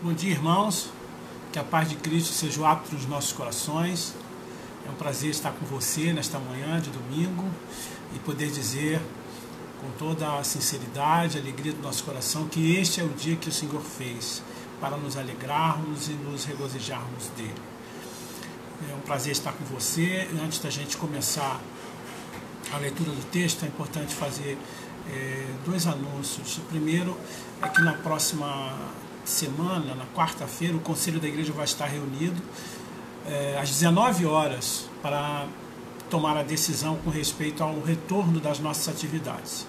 Bom dia, irmãos. Que a paz de Cristo seja o hábito nos nossos corações. É um prazer estar com você nesta manhã de domingo e poder dizer com toda a sinceridade, a alegria do nosso coração que este é o dia que o Senhor fez para nos alegrarmos e nos regozijarmos dele. É um prazer estar com você. Antes da gente começar a leitura do texto, é importante fazer é, dois anúncios. O primeiro é que na próxima semana, na quarta-feira, o Conselho da Igreja vai estar reunido é, às 19 horas para tomar a decisão com respeito ao retorno das nossas atividades.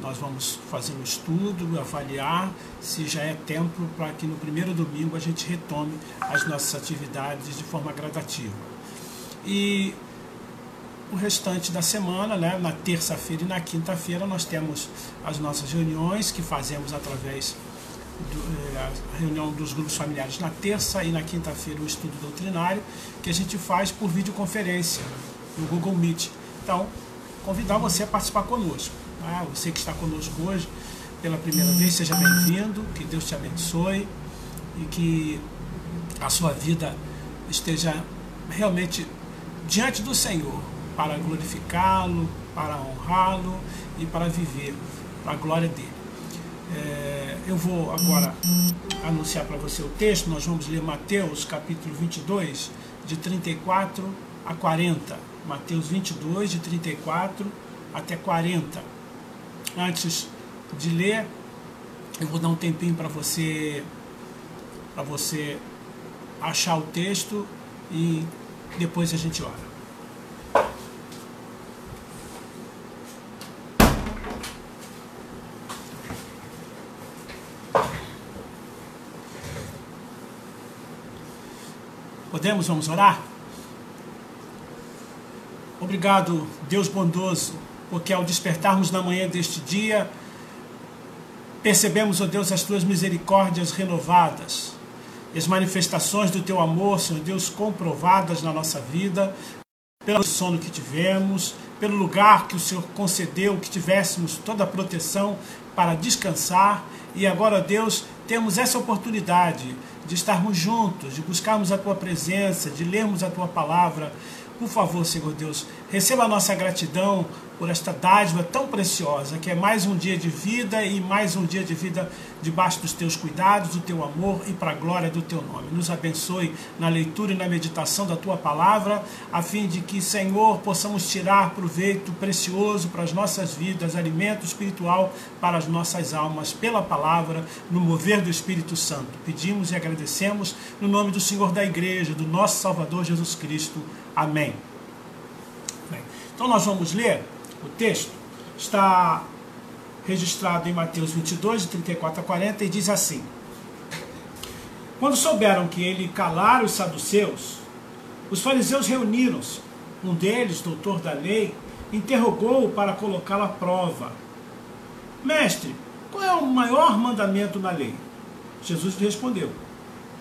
Nós vamos fazer um estudo, avaliar se já é tempo para que no primeiro domingo a gente retome as nossas atividades de forma gradativa. E o restante da semana, né, na terça-feira e na quinta-feira, nós temos as nossas reuniões que fazemos através do, a reunião dos grupos familiares na terça e na quinta-feira o estudo doutrinário que a gente faz por videoconferência no Google Meet. Então, convidar você a participar conosco. Tá? Você que está conosco hoje pela primeira vez, seja bem-vindo, que Deus te abençoe e que a sua vida esteja realmente diante do Senhor para glorificá-lo, para honrá-lo e para viver a glória dele. É, eu vou agora anunciar para você o texto. Nós vamos ler Mateus capítulo 22, de 34 a 40. Mateus 22, de 34 até 40. Antes de ler, eu vou dar um tempinho para você para você achar o texto e depois a gente ora. Podemos, vamos orar? Obrigado, Deus bondoso, porque ao despertarmos na manhã deste dia, percebemos, ó oh Deus, as tuas misericórdias renovadas, as manifestações do teu amor, Senhor Deus, comprovadas na nossa vida, pelo sono que tivemos, pelo lugar que o Senhor concedeu, que tivéssemos toda a proteção para descansar. E agora, Deus, temos essa oportunidade de estarmos juntos, de buscarmos a tua presença, de lermos a tua palavra. Por favor, Senhor Deus, receba a nossa gratidão por esta dádiva tão preciosa, que é mais um dia de vida e mais um dia de vida debaixo dos teus cuidados, do teu amor e para a glória do teu nome. Nos abençoe na leitura e na meditação da tua palavra, a fim de que, Senhor, possamos tirar proveito precioso para as nossas vidas, alimento espiritual para as nossas almas, pela palavra, no mover do Espírito Santo. Pedimos e agradecemos no nome do Senhor da Igreja, do nosso Salvador Jesus Cristo. Amém. Então nós vamos ler o texto está registrado em Mateus 22, de 34 a 40, e diz assim: Quando souberam que ele calara os saduceus, os fariseus reuniram-se. Um deles, doutor da lei, interrogou-o para colocá-lo à prova: Mestre, qual é o maior mandamento na lei? Jesus lhe respondeu: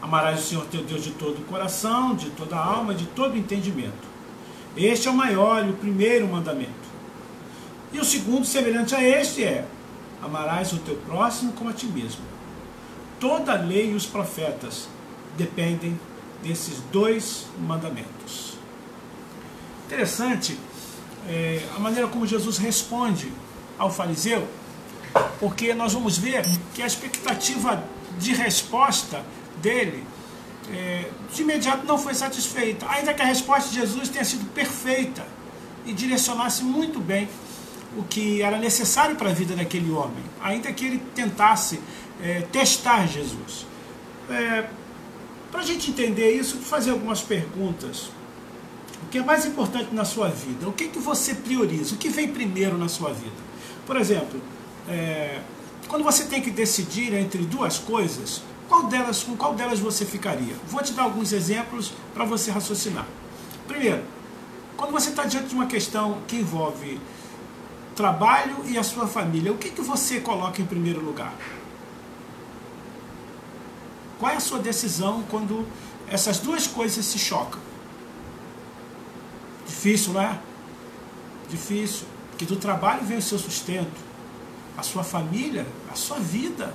Amarás o Senhor teu Deus de todo o coração, de toda a alma, de todo o entendimento. Este é o maior e o primeiro mandamento. E o segundo, semelhante a este, é: amarás o teu próximo como a ti mesmo. Toda a lei e os profetas dependem desses dois mandamentos. Interessante é, a maneira como Jesus responde ao fariseu, porque nós vamos ver que a expectativa de resposta dele é, de imediato não foi satisfeita, ainda que a resposta de Jesus tenha sido perfeita e direcionasse muito bem o que era necessário para a vida daquele homem, ainda que ele tentasse é, testar Jesus. É, para a gente entender isso, vou fazer algumas perguntas. O que é mais importante na sua vida? O que, que você prioriza? O que vem primeiro na sua vida? Por exemplo, é, quando você tem que decidir entre duas coisas, qual delas, com qual delas você ficaria? Vou te dar alguns exemplos para você raciocinar. Primeiro, quando você está diante de uma questão que envolve trabalho e a sua família, o que, que você coloca em primeiro lugar? Qual é a sua decisão quando essas duas coisas se chocam? Difícil, não é? Difícil. Porque do trabalho vem o seu sustento, a sua família, a sua vida.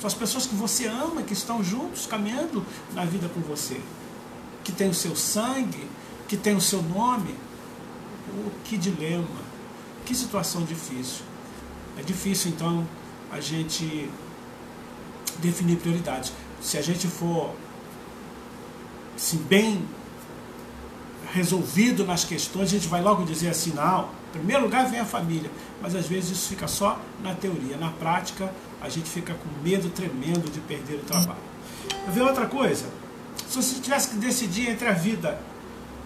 São as pessoas que você ama, que estão juntos, caminhando na vida com você. Que tem o seu sangue, que tem o seu nome. Oh, que dilema, que situação difícil. É difícil, então, a gente definir prioridades. Se a gente for assim, bem resolvido nas questões, a gente vai logo dizer assim, não, em primeiro lugar vem a família, mas às vezes isso fica só na teoria. Na prática, a gente fica com medo tremendo de perder o trabalho. Eu ver outra coisa, se você tivesse que decidir entre a vida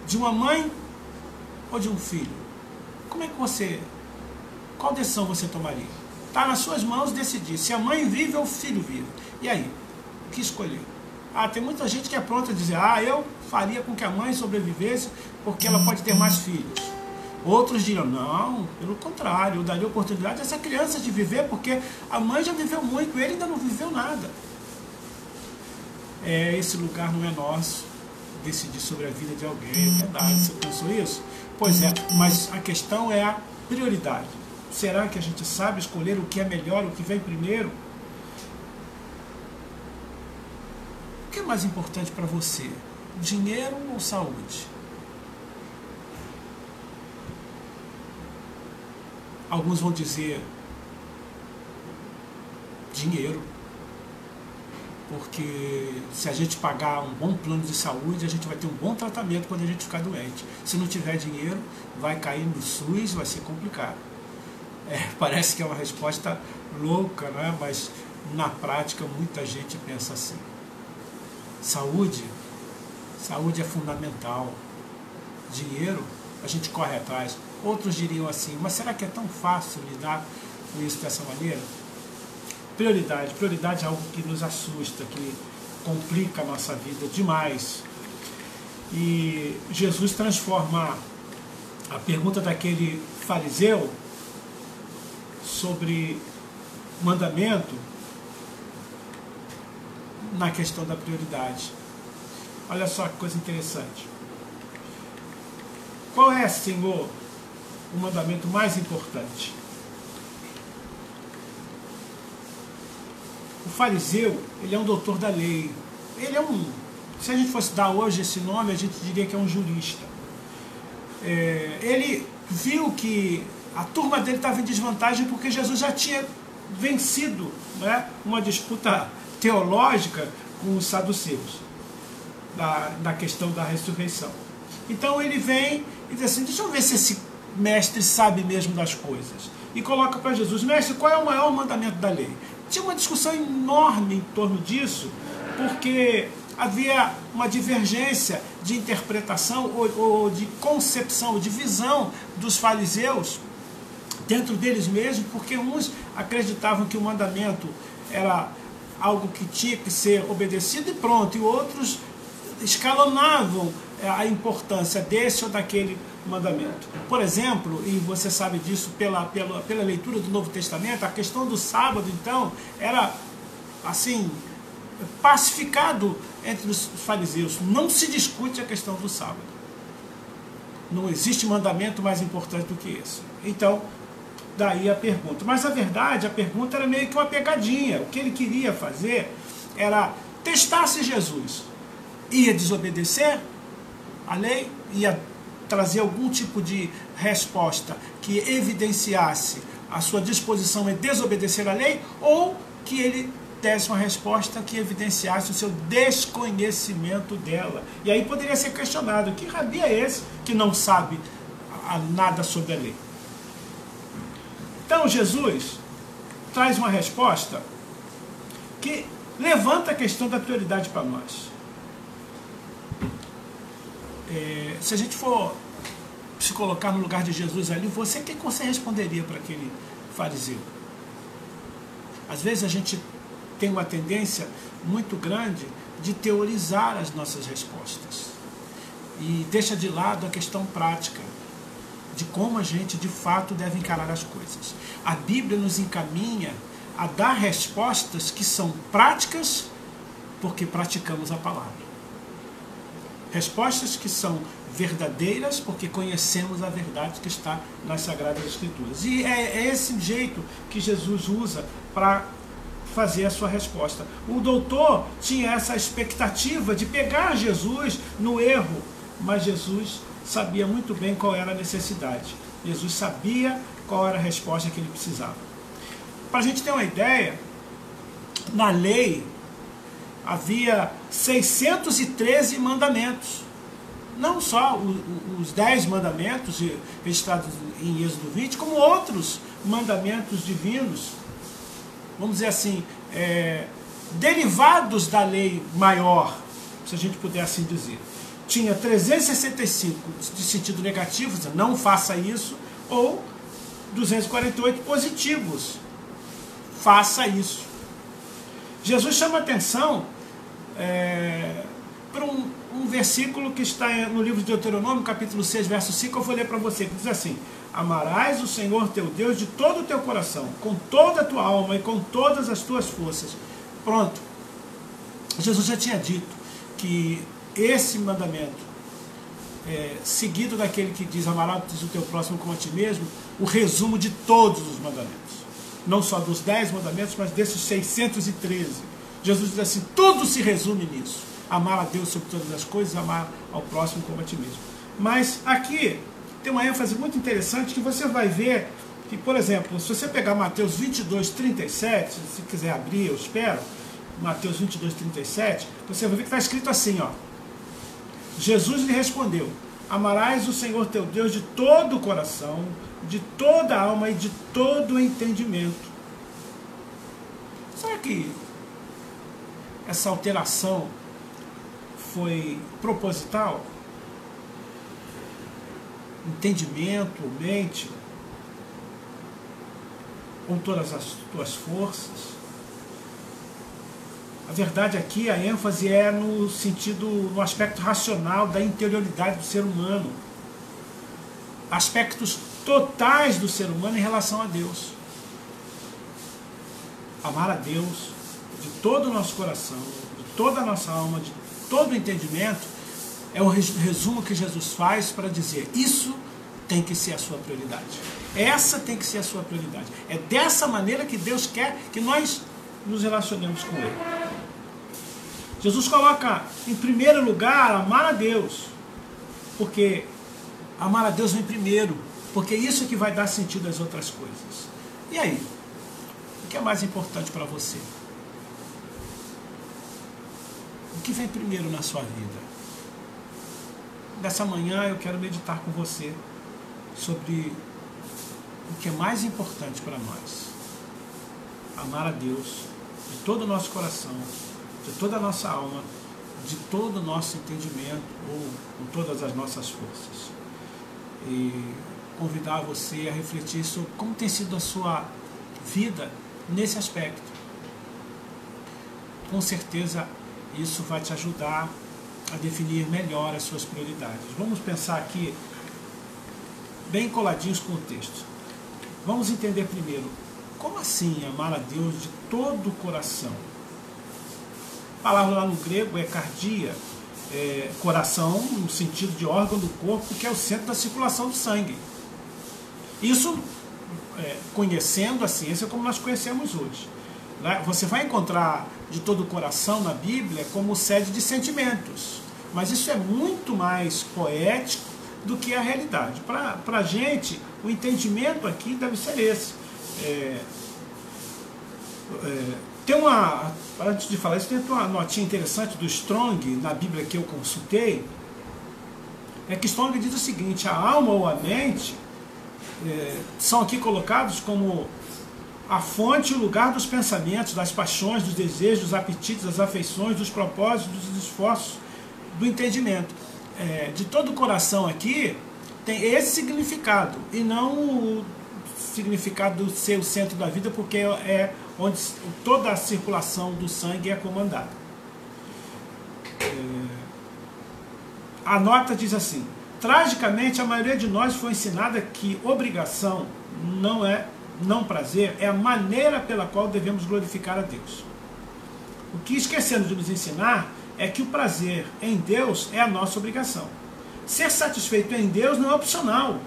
de uma mãe ou de um filho, como é que você, qual decisão você tomaria? Está nas suas mãos decidir se a mãe vive ou o filho vive. E aí, o que escolher? Ah, tem muita gente que é pronta a dizer, ah, eu faria com que a mãe sobrevivesse porque ela pode ter mais filhos. Outros dirão, não, pelo contrário, eu daria oportunidade a essa criança de viver, porque a mãe já viveu muito, ele ainda não viveu nada. É, esse lugar não é nosso, decidir sobre a vida de alguém, é verdade, você pensou isso? Pois é, mas a questão é a prioridade. Será que a gente sabe escolher o que é melhor, o que vem primeiro? O que é mais importante para você? Dinheiro ou saúde? Alguns vão dizer dinheiro, porque se a gente pagar um bom plano de saúde, a gente vai ter um bom tratamento quando a gente ficar doente. Se não tiver dinheiro, vai cair no SUS, vai ser complicado. É, parece que é uma resposta louca, né? mas na prática muita gente pensa assim. Saúde, saúde é fundamental. Dinheiro, a gente corre atrás. Outros diriam assim, mas será que é tão fácil lidar com isso dessa maneira? Prioridade. Prioridade é algo que nos assusta, que complica a nossa vida demais. E Jesus transforma a pergunta daquele fariseu sobre mandamento na questão da prioridade. Olha só que coisa interessante. Qual é, Senhor, o mandamento mais importante. Fariseu, ele é um doutor da lei. Ele é um. Se a gente fosse dar hoje esse nome, a gente diria que é um jurista. É, ele viu que a turma dele estava em desvantagem porque Jesus já tinha vencido né, uma disputa teológica com os saduceus, da, da questão da ressurreição. Então ele vem e diz assim: deixa eu ver se esse mestre sabe mesmo das coisas. E coloca para Jesus, mestre, qual é o maior mandamento da lei? Tinha uma discussão enorme em torno disso, porque havia uma divergência de interpretação ou, ou de concepção, de visão dos fariseus dentro deles mesmos, porque uns acreditavam que o mandamento era algo que tinha que ser obedecido e pronto, e outros escalonavam a importância desse ou daquele mandamento. Por exemplo, e você sabe disso pela, pela, pela leitura do Novo Testamento, a questão do sábado, então, era assim, pacificado entre os fariseus. Não se discute a questão do sábado. Não existe mandamento mais importante do que esse. Então, daí a pergunta. Mas a verdade, a pergunta era meio que uma pegadinha. O que ele queria fazer era testar se Jesus ia desobedecer a lei, ia trazer algum tipo de resposta que evidenciasse a sua disposição em desobedecer a lei, ou que ele desse uma resposta que evidenciasse o seu desconhecimento dela. E aí poderia ser questionado: que rabi é esse que não sabe nada sobre a lei? Então Jesus traz uma resposta que levanta a questão da prioridade para nós. É, se a gente for se colocar no lugar de Jesus ali, você, o que você responderia para aquele fariseu? Às vezes a gente tem uma tendência muito grande de teorizar as nossas respostas e deixa de lado a questão prática de como a gente de fato deve encarar as coisas. A Bíblia nos encaminha a dar respostas que são práticas porque praticamos a palavra. Respostas que são verdadeiras porque conhecemos a verdade que está nas Sagradas Escrituras. E é, é esse jeito que Jesus usa para fazer a sua resposta. O doutor tinha essa expectativa de pegar Jesus no erro, mas Jesus sabia muito bem qual era a necessidade. Jesus sabia qual era a resposta que ele precisava. Para a gente ter uma ideia, na lei havia 613 mandamentos. Não só os 10 mandamentos registrados em Êxodo 20, como outros mandamentos divinos, vamos dizer assim, é, derivados da lei maior, se a gente puder assim dizer. Tinha 365 de sentido negativo, não faça isso, ou 248 positivos, faça isso. Jesus chama atenção é, para um, um, versículo que está no livro de Deuteronômio, capítulo 6, verso 5, eu vou ler para você, que diz assim, Amarás o Senhor teu Deus de todo o teu coração, com toda a tua alma e com todas as tuas forças. Pronto. Jesus já tinha dito que esse mandamento, é, seguido daquele que diz amarás o teu próximo como a ti mesmo, o resumo de todos os mandamentos. Não só dos dez mandamentos, mas desses 613. Jesus diz assim, tudo se resume nisso. Amar a Deus sobre todas as coisas, amar ao próximo como a ti mesmo. Mas aqui tem uma ênfase muito interessante que você vai ver que, por exemplo, se você pegar Mateus 22, 37, se quiser abrir, eu espero, Mateus 22, 37, você vai ver que está escrito assim, ó. Jesus lhe respondeu, amarás o Senhor teu Deus de todo o coração, de toda a alma e de todo o entendimento. Será que essa alteração foi proposital? entendimento, mente, com todas as tuas forças. A verdade aqui, a ênfase é no sentido, no aspecto racional da interioridade do ser humano. Aspectos totais do ser humano em relação a Deus. Amar a Deus de todo o nosso coração, de toda a nossa alma, de todo o entendimento, é o resumo que Jesus faz para dizer: isso tem que ser a sua prioridade. Essa tem que ser a sua prioridade. É dessa maneira que Deus quer que nós nos relacionemos com Ele. Jesus coloca em primeiro lugar amar a Deus, porque amar a Deus vem primeiro, porque isso é que vai dar sentido às outras coisas. E aí? O que é mais importante para você? O que vem primeiro na sua vida? Nessa manhã eu quero meditar com você sobre o que é mais importante para nós. Amar a Deus de todo o nosso coração, de toda a nossa alma, de todo o nosso entendimento ou com todas as nossas forças. E convidar você a refletir sobre como tem sido a sua vida nesse aspecto. Com certeza isso vai te ajudar a definir melhor as suas prioridades. Vamos pensar aqui, bem coladinhos com o texto. Vamos entender primeiro, como assim amar a Deus de todo o coração? Palavra lá no grego é cardia, é, coração no sentido de órgão do corpo, que é o centro da circulação do sangue. Isso, é, conhecendo a ciência como nós conhecemos hoje. Né? Você vai encontrar de todo o coração na Bíblia como sede de sentimentos. Mas isso é muito mais poético do que a realidade. Para a gente, o entendimento aqui deve ser esse. É, é, tem uma, antes de falar isso, tem uma notinha interessante do Strong, na Bíblia que eu consultei, é que Strong diz o seguinte, a alma ou a mente é, são aqui colocados como a fonte e o lugar dos pensamentos, das paixões, dos desejos, dos apetites, das afeições, dos propósitos, dos esforços, do entendimento. É, de todo o coração aqui tem esse significado e não o significado do ser o centro da vida, porque é onde toda a circulação do sangue é comandada. É, a nota diz assim: tragicamente, a maioria de nós foi ensinada que obrigação não é não prazer, é a maneira pela qual devemos glorificar a Deus. O que esquecendo de nos ensinar é que o prazer em Deus é a nossa obrigação. Ser satisfeito em Deus não é opcional,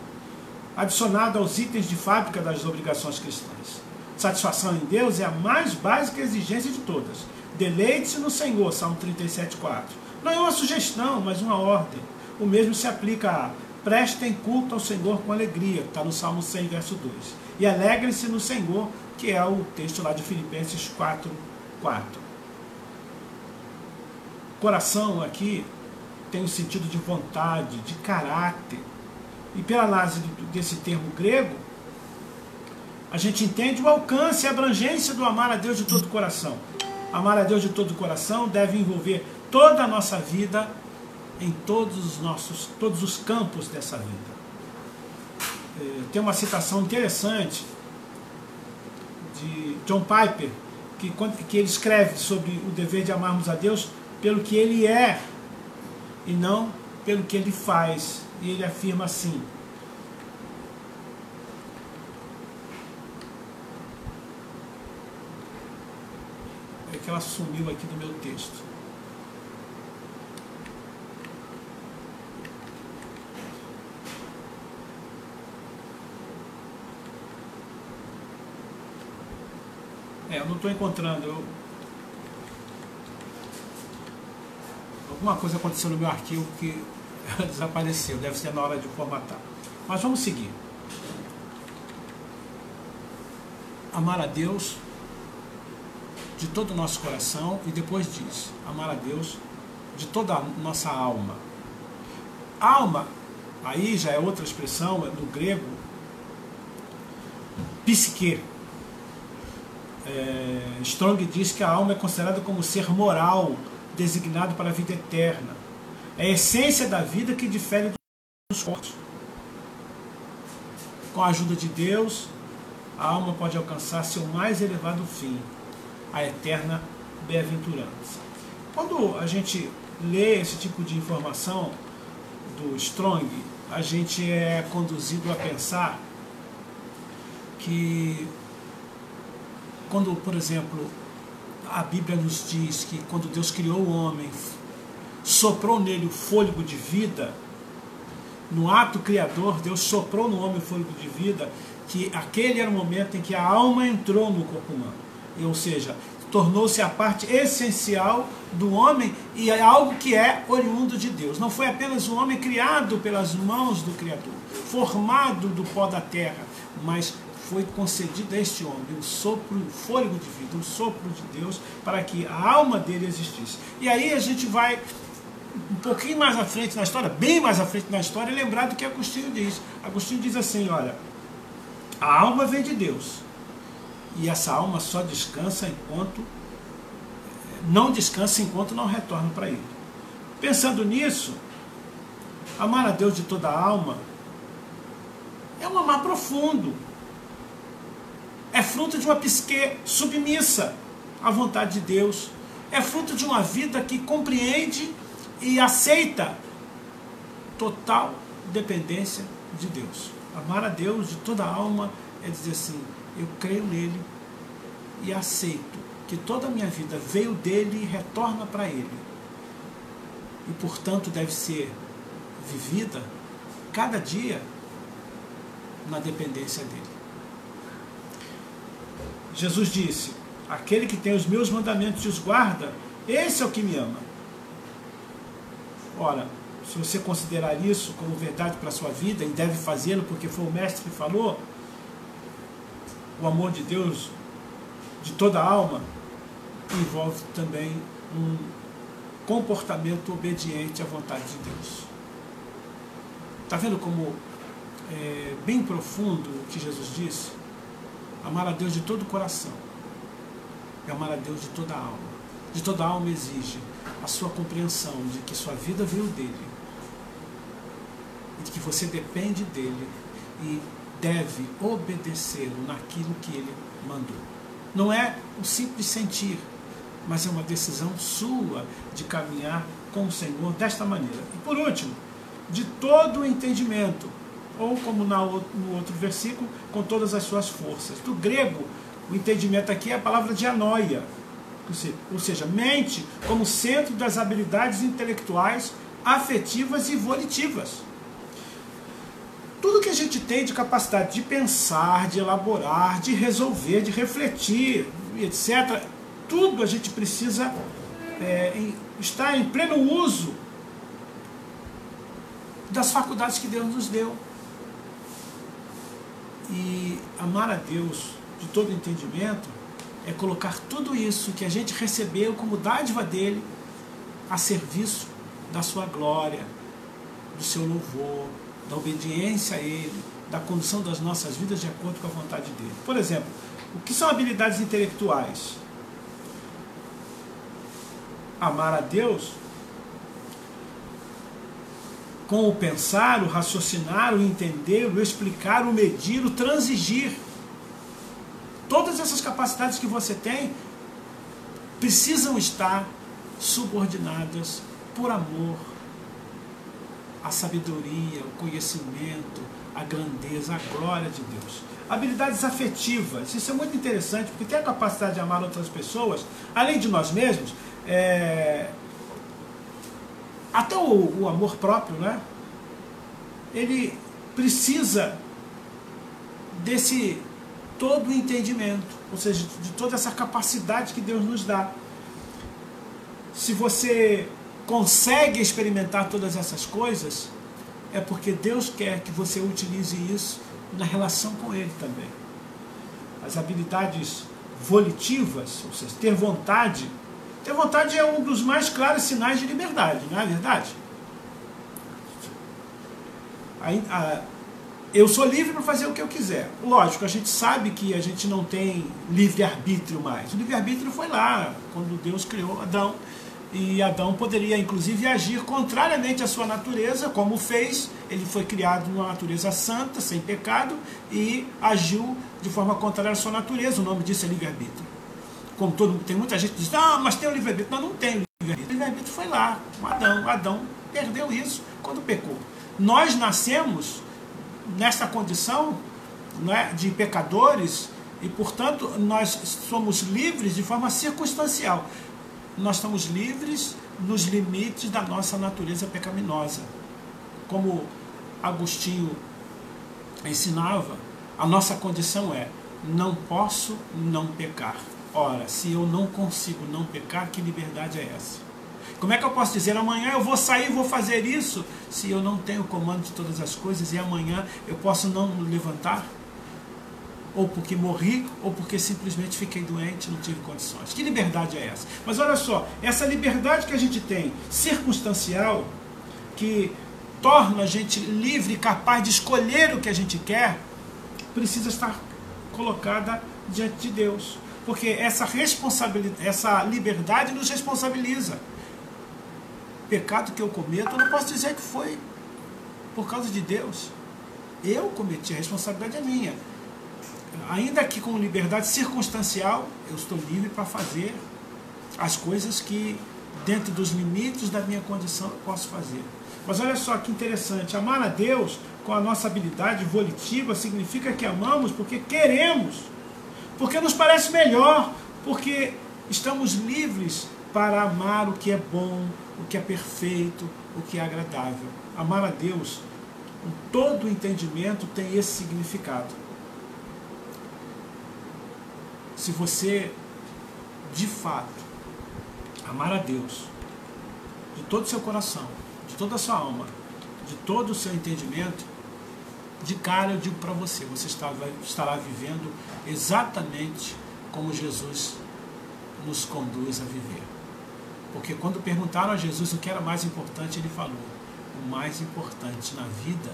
adicionado aos itens de fábrica das obrigações cristãs. Satisfação em Deus é a mais básica exigência de todas. Deleite-se no Senhor, Salmo 37, 4. Não é uma sugestão, mas uma ordem. O mesmo se aplica a prestem culto ao Senhor com alegria, está no Salmo 100, verso 2. E alegrem-se no Senhor, que é o texto lá de Filipenses 4, 4. Coração aqui tem o sentido de vontade, de caráter. E pela análise desse termo grego, a gente entende o alcance e a abrangência do amar a Deus de todo o coração. Amar a Deus de todo o coração deve envolver toda a nossa vida em todos os nossos, todos os campos dessa vida. É, tem uma citação interessante de John Piper, que, que ele escreve sobre o dever de amarmos a Deus pelo que ele é e não pelo que ele faz. E ele afirma assim: que ela sumiu aqui do meu texto. É, eu não estou encontrando. Eu... Alguma coisa aconteceu no meu arquivo que desapareceu. Deve ser na hora de formatar. Mas vamos seguir. Amar a Deus de todo o nosso coração e depois diz, amar a Deus de toda a nossa alma. Alma, aí já é outra expressão do grego, psique é, Strong diz que a alma é considerada como ser moral, designado para a vida eterna. É a essência da vida que difere dos corpos. Com a ajuda de Deus, a alma pode alcançar seu mais elevado fim, a eterna bem-aventurança. Quando a gente lê esse tipo de informação do Strong, a gente é conduzido a pensar que quando, por exemplo, a Bíblia nos diz que quando Deus criou o homem, soprou nele o fôlego de vida, no ato criador, Deus soprou no homem o fôlego de vida, que aquele era o momento em que a alma entrou no corpo humano. Ou seja, tornou-se a parte essencial do homem e é algo que é oriundo de Deus. Não foi apenas um homem criado pelas mãos do Criador, formado do pó da terra, mas foi concedido a este homem o sopro, o fôlego de vida, o sopro de Deus, para que a alma dele existisse. E aí a gente vai um pouquinho mais à frente na história, bem mais à frente na história, lembrar do que Agostinho diz. Agostinho diz assim: olha, a alma vem de Deus. E essa alma só descansa enquanto não descansa enquanto não retorna para ele. Pensando nisso, amar a Deus de toda a alma é um amar profundo, é fruto de uma psique submissa à vontade de Deus, é fruto de uma vida que compreende e aceita total dependência de Deus. Amar a Deus de toda a alma é dizer assim: eu creio nele e aceito que toda a minha vida veio dele e retorna para ele. E portanto deve ser vivida cada dia na dependência dele. Jesus disse: Aquele que tem os meus mandamentos e os guarda, esse é o que me ama. Ora, se você considerar isso como verdade para a sua vida, e deve fazê-lo porque foi o Mestre que falou, o amor de Deus de toda a alma envolve também um comportamento obediente à vontade de Deus. Está vendo como é bem profundo o que Jesus disse? Amar a Deus de todo o coração. E amar a Deus de toda a alma. De toda a alma exige a sua compreensão de que sua vida veio dele. E de que você depende dele e deve obedecê-lo naquilo que ele mandou. Não é um simples sentir, mas é uma decisão sua de caminhar com o Senhor desta maneira. E por último, de todo o entendimento, ou como no outro versículo, com todas as suas forças. Do grego, o entendimento aqui é a palavra dianoia, ou seja, mente como centro das habilidades intelectuais, afetivas e volitivas. Tudo que a gente tem de capacidade de pensar, de elaborar, de resolver, de refletir, etc., tudo a gente precisa é, estar em pleno uso das faculdades que Deus nos deu. E amar a Deus de todo entendimento é colocar tudo isso que a gente recebeu como dádiva dele a serviço da sua glória, do seu louvor, da obediência a ele, da condução das nossas vidas de acordo com a vontade dele. Por exemplo, o que são habilidades intelectuais? Amar a Deus com o pensar, o raciocinar, o entender, o explicar, o medir, o transigir. Todas essas capacidades que você tem precisam estar subordinadas por amor à sabedoria, o conhecimento, a grandeza, a glória de Deus. Habilidades afetivas, isso é muito interessante, porque tem a capacidade de amar outras pessoas, além de nós mesmos, é, até o, o amor próprio, né? Ele precisa desse todo o entendimento, ou seja, de toda essa capacidade que Deus nos dá. Se você consegue experimentar todas essas coisas, é porque Deus quer que você utilize isso na relação com Ele também. As habilidades volitivas, ou seja, ter vontade, ter vontade é um dos mais claros sinais de liberdade, não é verdade? eu sou livre para fazer o que eu quiser. Lógico, a gente sabe que a gente não tem livre-arbítrio mais. O livre-arbítrio foi lá, quando Deus criou Adão. E Adão poderia, inclusive, agir contrariamente à sua natureza, como fez. Ele foi criado numa natureza santa, sem pecado, e agiu de forma contrária à sua natureza. O nome disso é livre-arbítrio como todo tem muita gente que diz, ah, mas tem o livre-arbítrio. Não, não tem livre-arbítrio. O livre-arbítrio foi lá, com Adão. Adão perdeu isso quando pecou. Nós nascemos nessa condição né, de pecadores e, portanto, nós somos livres de forma circunstancial. Nós estamos livres nos limites da nossa natureza pecaminosa. Como Agostinho ensinava, a nossa condição é: não posso não pecar. Ora, se eu não consigo não pecar, que liberdade é essa? Como é que eu posso dizer amanhã eu vou sair vou fazer isso, se eu não tenho comando de todas as coisas e amanhã eu posso não levantar? Ou porque morri, ou porque simplesmente fiquei doente, não tive condições. Que liberdade é essa? Mas olha só, essa liberdade que a gente tem, circunstancial, que torna a gente livre, capaz de escolher o que a gente quer, precisa estar colocada diante de Deus. Porque essa responsabilidade, essa liberdade nos responsabiliza. pecado que eu cometo, eu não posso dizer que foi por causa de Deus. Eu cometi, a responsabilidade é minha. Ainda que com liberdade circunstancial, eu estou livre para fazer as coisas que, dentro dos limites da minha condição, eu posso fazer. Mas olha só que interessante, amar a Deus com a nossa habilidade volitiva significa que amamos porque queremos porque nos parece melhor, porque estamos livres para amar o que é bom, o que é perfeito, o que é agradável. Amar a Deus, com todo o entendimento, tem esse significado. Se você, de fato, amar a Deus, de todo o seu coração, de toda a sua alma, de todo o seu entendimento, de cara eu digo para você, você estará vivendo exatamente como Jesus nos conduz a viver. Porque quando perguntaram a Jesus o que era mais importante, ele falou: o mais importante na vida,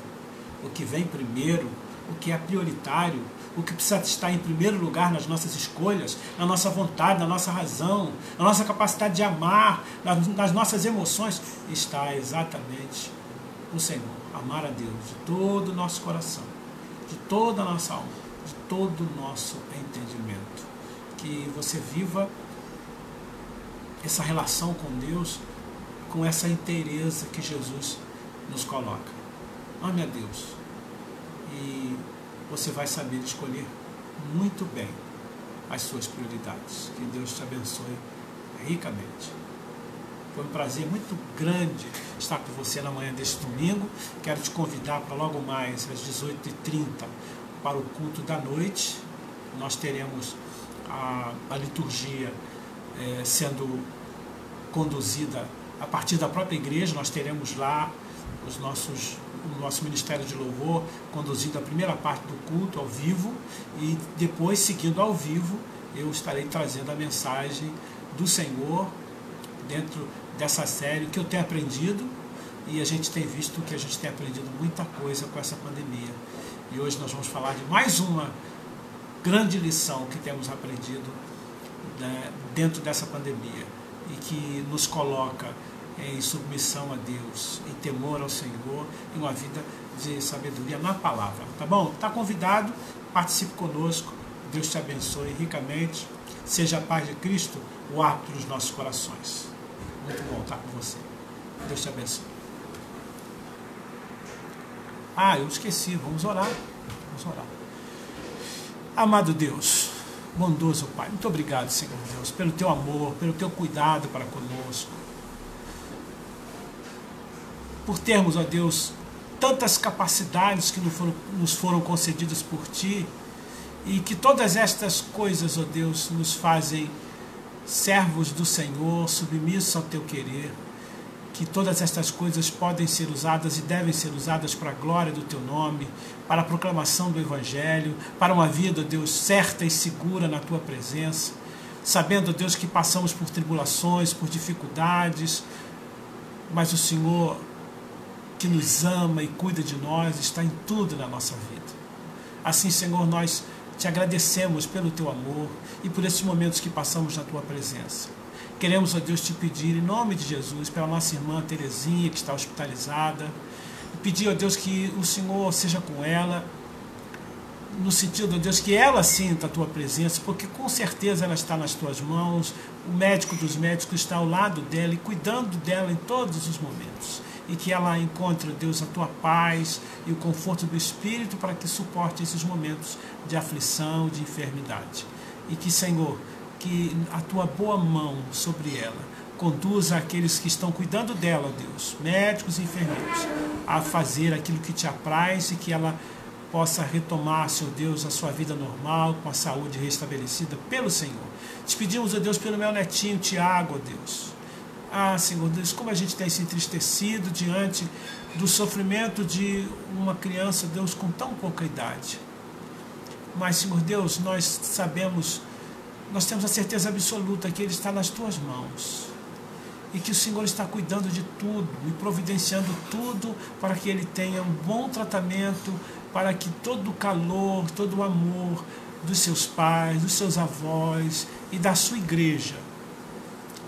o que vem primeiro, o que é prioritário, o que precisa estar em primeiro lugar nas nossas escolhas, na nossa vontade, na nossa razão, na nossa capacidade de amar, nas nossas emoções, está exatamente o Senhor amar a Deus de todo o nosso coração, de toda a nossa alma, de todo o nosso entendimento. Que você viva essa relação com Deus com essa inteireza que Jesus nos coloca. Ame a Deus. E você vai saber escolher muito bem as suas prioridades. Que Deus te abençoe ricamente. Foi um prazer muito grande estar com você na manhã deste domingo. Quero te convidar para logo mais às 18h30 para o culto da noite. Nós teremos a, a liturgia é, sendo conduzida a partir da própria igreja. Nós teremos lá os nossos o nosso Ministério de Louvor conduzindo a primeira parte do culto ao vivo e depois, seguindo ao vivo, eu estarei trazendo a mensagem do Senhor dentro dessa série, que eu tenho aprendido e a gente tem visto que a gente tem aprendido muita coisa com essa pandemia. E hoje nós vamos falar de mais uma grande lição que temos aprendido né, dentro dessa pandemia e que nos coloca em submissão a Deus, em temor ao Senhor, em uma vida de sabedoria na palavra. Tá bom? Está convidado, participe conosco. Deus te abençoe ricamente. Seja a paz de Cristo o árbitro dos nossos corações. Muito bom estar com você. Deus te abençoe. Ah, eu esqueci. Vamos orar. Vamos orar. Amado Deus, bondoso Pai, muito obrigado, Senhor Deus, pelo teu amor, pelo teu cuidado para conosco por termos, ó Deus, tantas capacidades que nos foram, nos foram concedidas por Ti, e que todas estas coisas, ó Deus, nos fazem servos do Senhor, submissos ao Teu querer, que todas estas coisas podem ser usadas e devem ser usadas para a glória do Teu nome, para a proclamação do Evangelho, para uma vida, ó Deus, certa e segura na Tua presença, sabendo, ó Deus, que passamos por tribulações, por dificuldades, mas o Senhor que nos ama e cuida de nós, está em tudo na nossa vida. Assim, Senhor, nós te agradecemos pelo teu amor e por esses momentos que passamos na tua presença. Queremos, ó Deus, te pedir, em nome de Jesus, pela nossa irmã Terezinha, que está hospitalizada, pedir, ó Deus, que o Senhor seja com ela, no sentido, ó Deus, que ela sinta a tua presença, porque com certeza ela está nas tuas mãos, o médico dos médicos está ao lado dela e cuidando dela em todos os momentos e que ela encontre, Deus, a tua paz e o conforto do Espírito para que suporte esses momentos de aflição, de enfermidade. E que, Senhor, que a tua boa mão sobre ela conduza aqueles que estão cuidando dela, Deus, médicos e enfermeiros, a fazer aquilo que te apraz e que ela possa retomar, Senhor Deus, a sua vida normal, com a saúde restabelecida pelo Senhor. Te pedimos, ó Deus, pelo meu netinho Tiago, ó Deus ah, Senhor Deus, como a gente tem se entristecido diante do sofrimento de uma criança, Deus, com tão pouca idade. Mas, Senhor Deus, nós sabemos, nós temos a certeza absoluta que Ele está nas tuas mãos. E que o Senhor está cuidando de tudo e providenciando tudo para que ele tenha um bom tratamento, para que todo o calor, todo o amor dos seus pais, dos seus avós e da sua igreja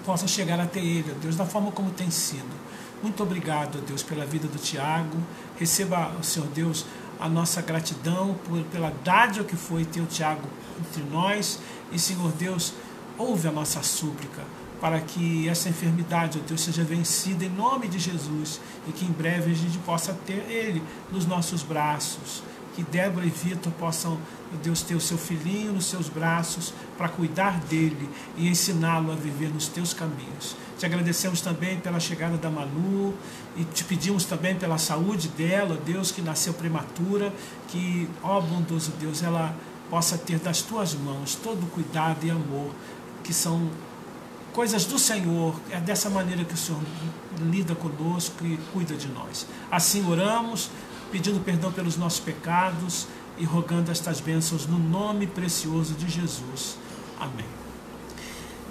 possa chegar até ele, Deus, da forma como tem sido. Muito obrigado, Deus, pela vida do Tiago. Receba, Senhor Deus, a nossa gratidão por, pela dádiva que foi ter o Tiago entre nós. E, Senhor Deus, ouve a nossa súplica para que essa enfermidade, ó Deus, seja vencida em nome de Jesus e que em breve a gente possa ter Ele nos nossos braços que Débora e Vitor possam, Deus, ter o seu filhinho nos seus braços para cuidar dele e ensiná-lo a viver nos teus caminhos. Te agradecemos também pela chegada da Manu e te pedimos também pela saúde dela, Deus, que nasceu prematura, que, ó bondoso Deus, ela possa ter das tuas mãos todo o cuidado e amor que são coisas do Senhor. É dessa maneira que o Senhor lida conosco e cuida de nós. Assim oramos pedindo perdão pelos nossos pecados e rogando estas bênçãos no nome precioso de Jesus. Amém.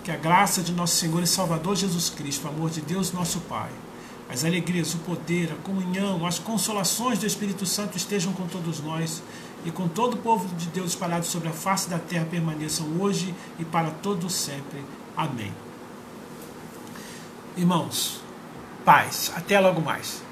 Que a graça de nosso Senhor e Salvador Jesus Cristo, o amor de Deus, nosso Pai, as alegrias, o poder, a comunhão, as consolações do Espírito Santo estejam com todos nós e com todo o povo de Deus espalhado sobre a face da terra permaneçam hoje e para todos sempre. Amém. Irmãos, paz. Até logo mais.